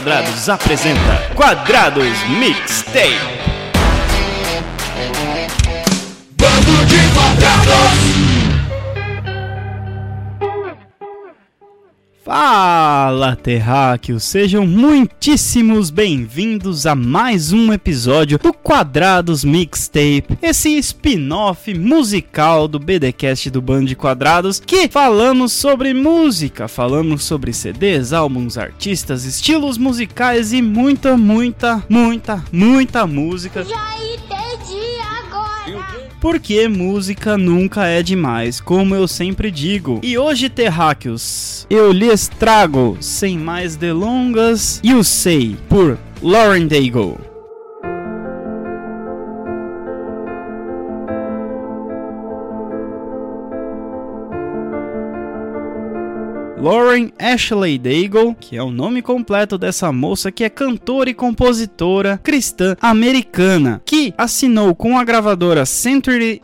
Quadrados apresenta Quadrados Mixtape. Bando de Quadrados! Fala, terráqueos! Sejam muitíssimos bem-vindos a mais um episódio do Quadrados Mixtape, esse spin-off musical do BDcast do Band de Quadrados, que falamos sobre música, falamos sobre CDs, álbuns, artistas, estilos musicais e muita, muita, muita, muita música. Já porque música nunca é demais, como eu sempre digo. E hoje, terráqueos, eu lhes trago, sem mais delongas, You Say, por Lauren Daigle. Lauren Ashley Daigle, que é o nome completo dessa moça que é cantora e compositora cristã americana, que assinou com a gravadora Century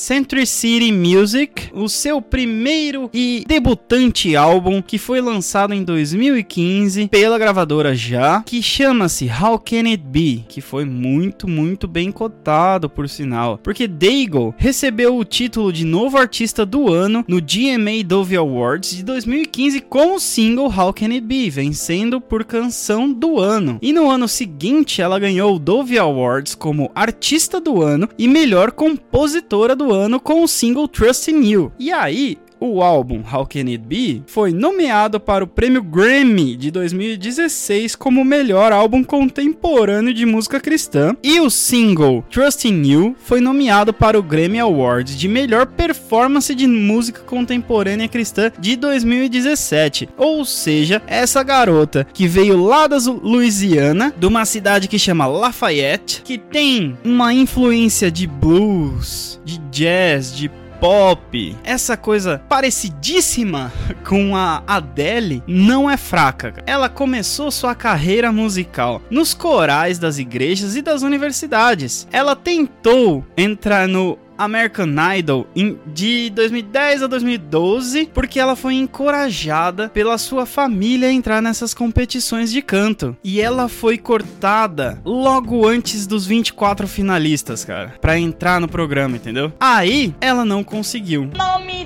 Century City Music, o seu primeiro e debutante álbum que foi lançado em 2015 pela gravadora já, que chama-se How Can It Be, que foi muito, muito bem cotado por sinal, porque Daigle recebeu o título de novo artista do ano no GMA Dove Awards de 2015 com o single How Can It Be, vencendo por canção do ano. E no ano seguinte ela ganhou o Dove Awards como artista do ano e melhor compositora do ano com o single Trust in You. E aí, o álbum How Can It Be foi nomeado para o prêmio Grammy de 2016 como melhor álbum contemporâneo de música cristã, e o single Trust in You foi nomeado para o Grammy Award de melhor performance de música contemporânea cristã de 2017. Ou seja, essa garota que veio lá da Louisiana, de uma cidade que chama Lafayette, que tem uma influência de blues, de jazz, de pop, essa coisa parecidíssima com a Adele, não é fraca. Ela começou sua carreira musical nos corais das igrejas e das universidades. Ela tentou entrar no American Idol de 2010 a 2012, porque ela foi encorajada pela sua família a entrar nessas competições de canto. E ela foi cortada logo antes dos 24 finalistas, cara, para entrar no programa, entendeu? Aí ela não conseguiu. Não me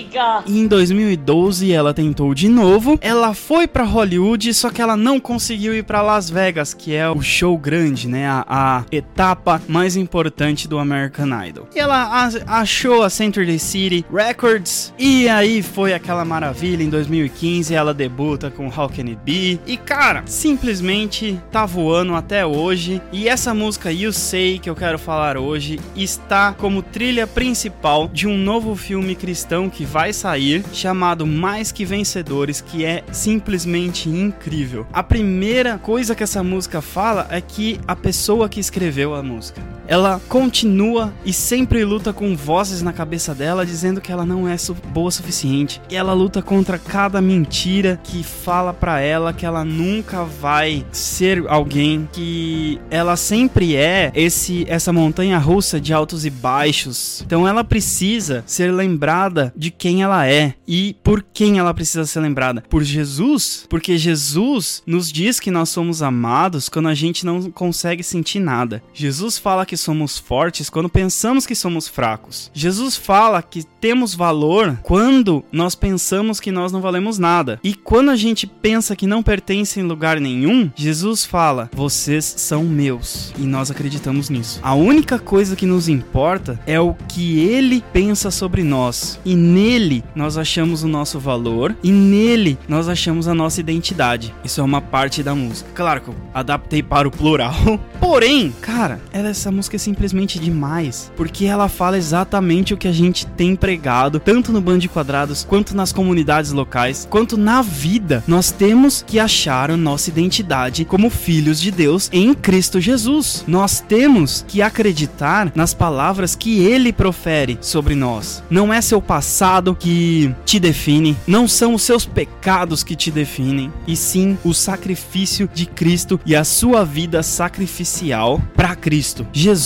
diga! E em 2012 ela tentou de novo. Ela foi para Hollywood, só que ela não conseguiu ir para Las Vegas, que é o show grande, né? A, a etapa mais importante do American Idol. E ela achou a Century City Records e aí foi aquela maravilha. Em 2015 ela debuta com How Can It Be e cara, simplesmente tá voando até hoje. E essa música You Say que eu quero falar hoje está como trilha principal de um novo filme cristão que vai sair chamado Mais que Vencedores, que é simplesmente incrível. A primeira coisa que essa música fala é que a pessoa que escreveu a música, ela continua e sempre luta com vozes na cabeça dela dizendo que ela não é boa o suficiente. E ela luta contra cada mentira que fala para ela que ela nunca vai ser alguém que ela sempre é esse essa montanha russa de altos e baixos. Então ela precisa ser lembrada de quem ela é e por quem ela precisa ser lembrada. Por Jesus, porque Jesus nos diz que nós somos amados quando a gente não consegue sentir nada. Jesus fala que somos fortes quando pensamos que somos fracos. Jesus fala que temos valor quando nós pensamos que nós não valemos nada. E quando a gente pensa que não pertence em lugar nenhum, Jesus fala: "Vocês são meus". E nós acreditamos nisso. A única coisa que nos importa é o que ele pensa sobre nós. E nele nós achamos o nosso valor e nele nós achamos a nossa identidade. Isso é uma parte da música. Claro que eu adaptei para o plural. Porém, cara, essa música é simplesmente demais, porque ela fala exatamente o que a gente tem pregado, tanto no Band de Quadrados, quanto nas comunidades locais, quanto na vida. Nós temos que achar a nossa identidade como filhos de Deus em Cristo Jesus. Nós temos que acreditar nas palavras que ele profere sobre nós. Não é seu passado que te define, não são os seus pecados que te definem, e sim o sacrifício de Cristo e a sua vida sacrificial para Cristo. Jesus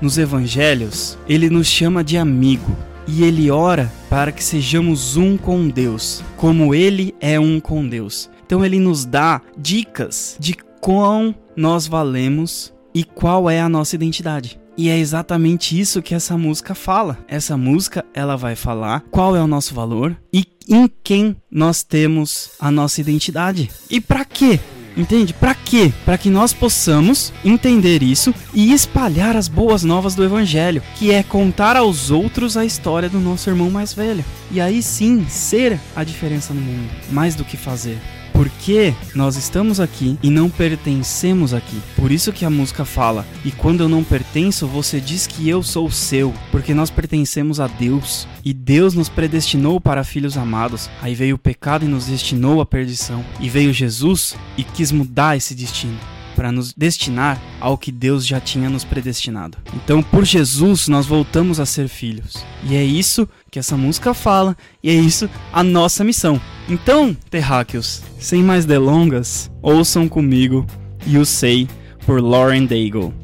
nos evangelhos, ele nos chama de amigo. e ele ora para que sejamos um com Deus, como ele é um com Deus. Então ele nos dá dicas de quão nós valemos e qual é a nossa identidade. E é exatamente isso que essa música fala. Essa música, ela vai falar qual é o nosso valor e em quem nós temos a nossa identidade. E para quê? Entende? Para quê? Para que nós possamos entender isso e espalhar as boas novas do evangelho, que é contar aos outros a história do nosso irmão mais velho. E aí sim, ser a diferença no mundo, mais do que fazer porque nós estamos aqui e não pertencemos aqui. Por isso que a música fala: "E quando eu não pertenço, você diz que eu sou seu", porque nós pertencemos a Deus e Deus nos predestinou para filhos amados. Aí veio o pecado e nos destinou à perdição, e veio Jesus e quis mudar esse destino para nos destinar ao que Deus já tinha nos predestinado. Então, por Jesus, nós voltamos a ser filhos. E é isso que essa música fala, e é isso a nossa missão. Então, terráqueos, sem mais delongas, ouçam comigo You Say por Lauren Daigle.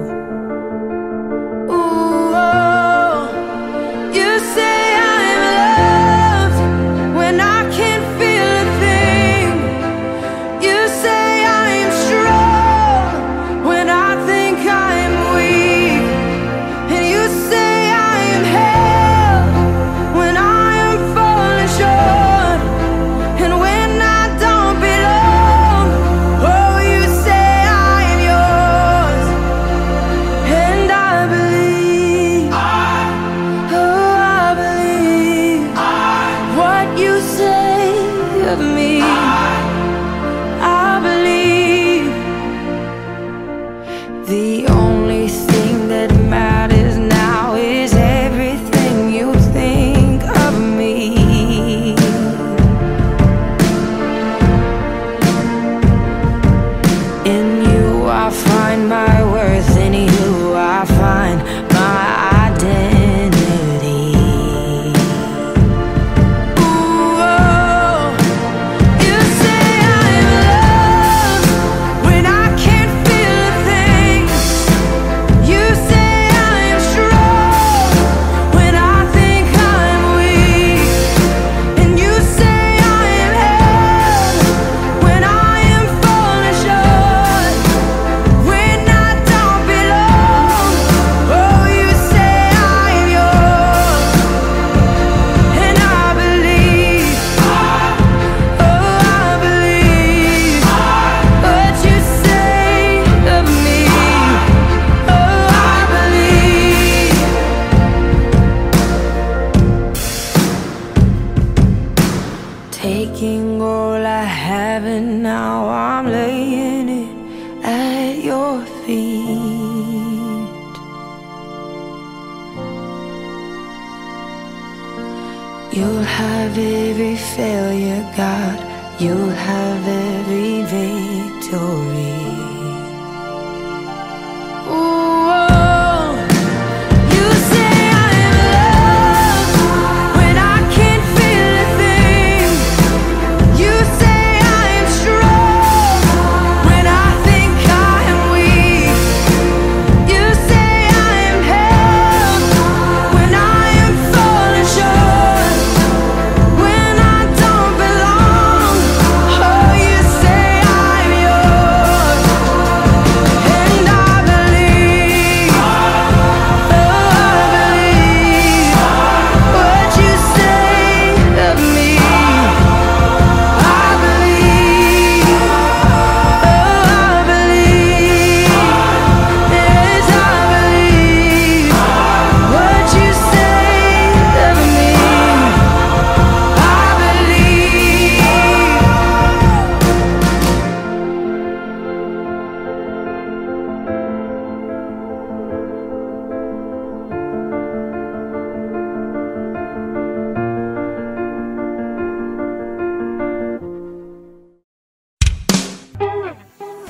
You'll have every failure, God. You'll have every victory.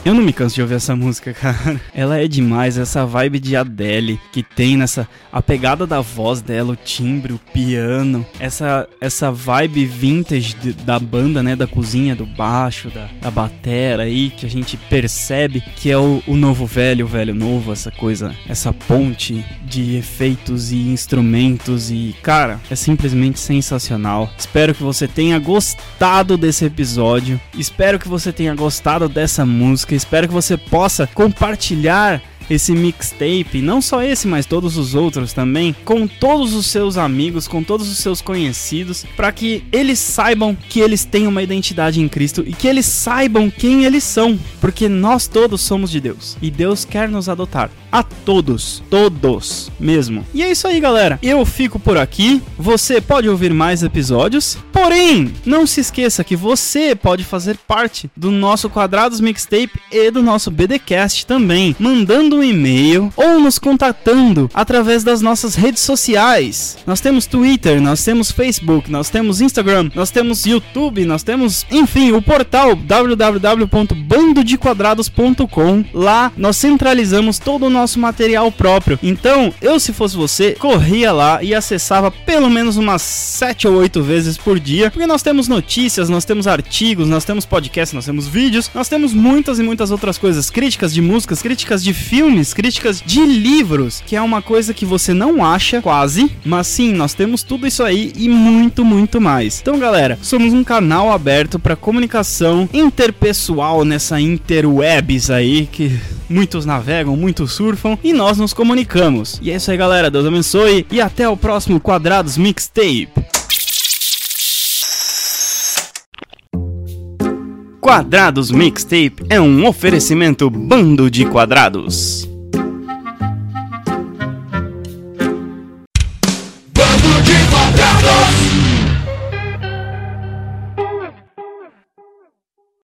Eu não me canso de ouvir essa música, cara. Ela é demais, essa vibe de Adele que tem nessa a pegada da voz dela, o timbre, o piano, essa essa vibe vintage de, da banda, né, da cozinha, do baixo, da, da batera aí que a gente percebe que é o, o novo velho, o velho novo, essa coisa, essa ponte de efeitos e instrumentos e cara, é simplesmente sensacional. Espero que você tenha gostado desse episódio. Espero que você tenha gostado dessa música. Espero que você possa compartilhar esse mixtape, não só esse, mas todos os outros também, com todos os seus amigos, com todos os seus conhecidos, para que eles saibam que eles têm uma identidade em Cristo e que eles saibam quem eles são, porque nós todos somos de Deus e Deus quer nos adotar. A todos, todos mesmo. E é isso aí, galera. Eu fico por aqui. Você pode ouvir mais episódios, porém, não se esqueça que você pode fazer parte do nosso Quadrados Mixtape e do nosso BDcast também, mandando um e-mail ou nos contatando através das nossas redes sociais. Nós temos Twitter, nós temos Facebook, nós temos Instagram, nós temos YouTube, nós temos, enfim, o portal www.bandodequadrados.com. Lá nós centralizamos todo o nosso material próprio. Então, eu se fosse você, corria lá e acessava pelo menos umas 7 ou 8 vezes por dia, porque nós temos notícias, nós temos artigos, nós temos podcasts, nós temos vídeos, nós temos muitas e muitas outras coisas, críticas de músicas, críticas de filmes filmes, críticas de livros, que é uma coisa que você não acha quase, mas sim, nós temos tudo isso aí e muito, muito mais. Então, galera, somos um canal aberto para comunicação interpessoal nessa interwebs aí que muitos navegam, muitos surfam e nós nos comunicamos. E é isso aí, galera. Deus abençoe e até o próximo Quadrados Mixtape. Quadrados Mixtape é um oferecimento bando de quadrados.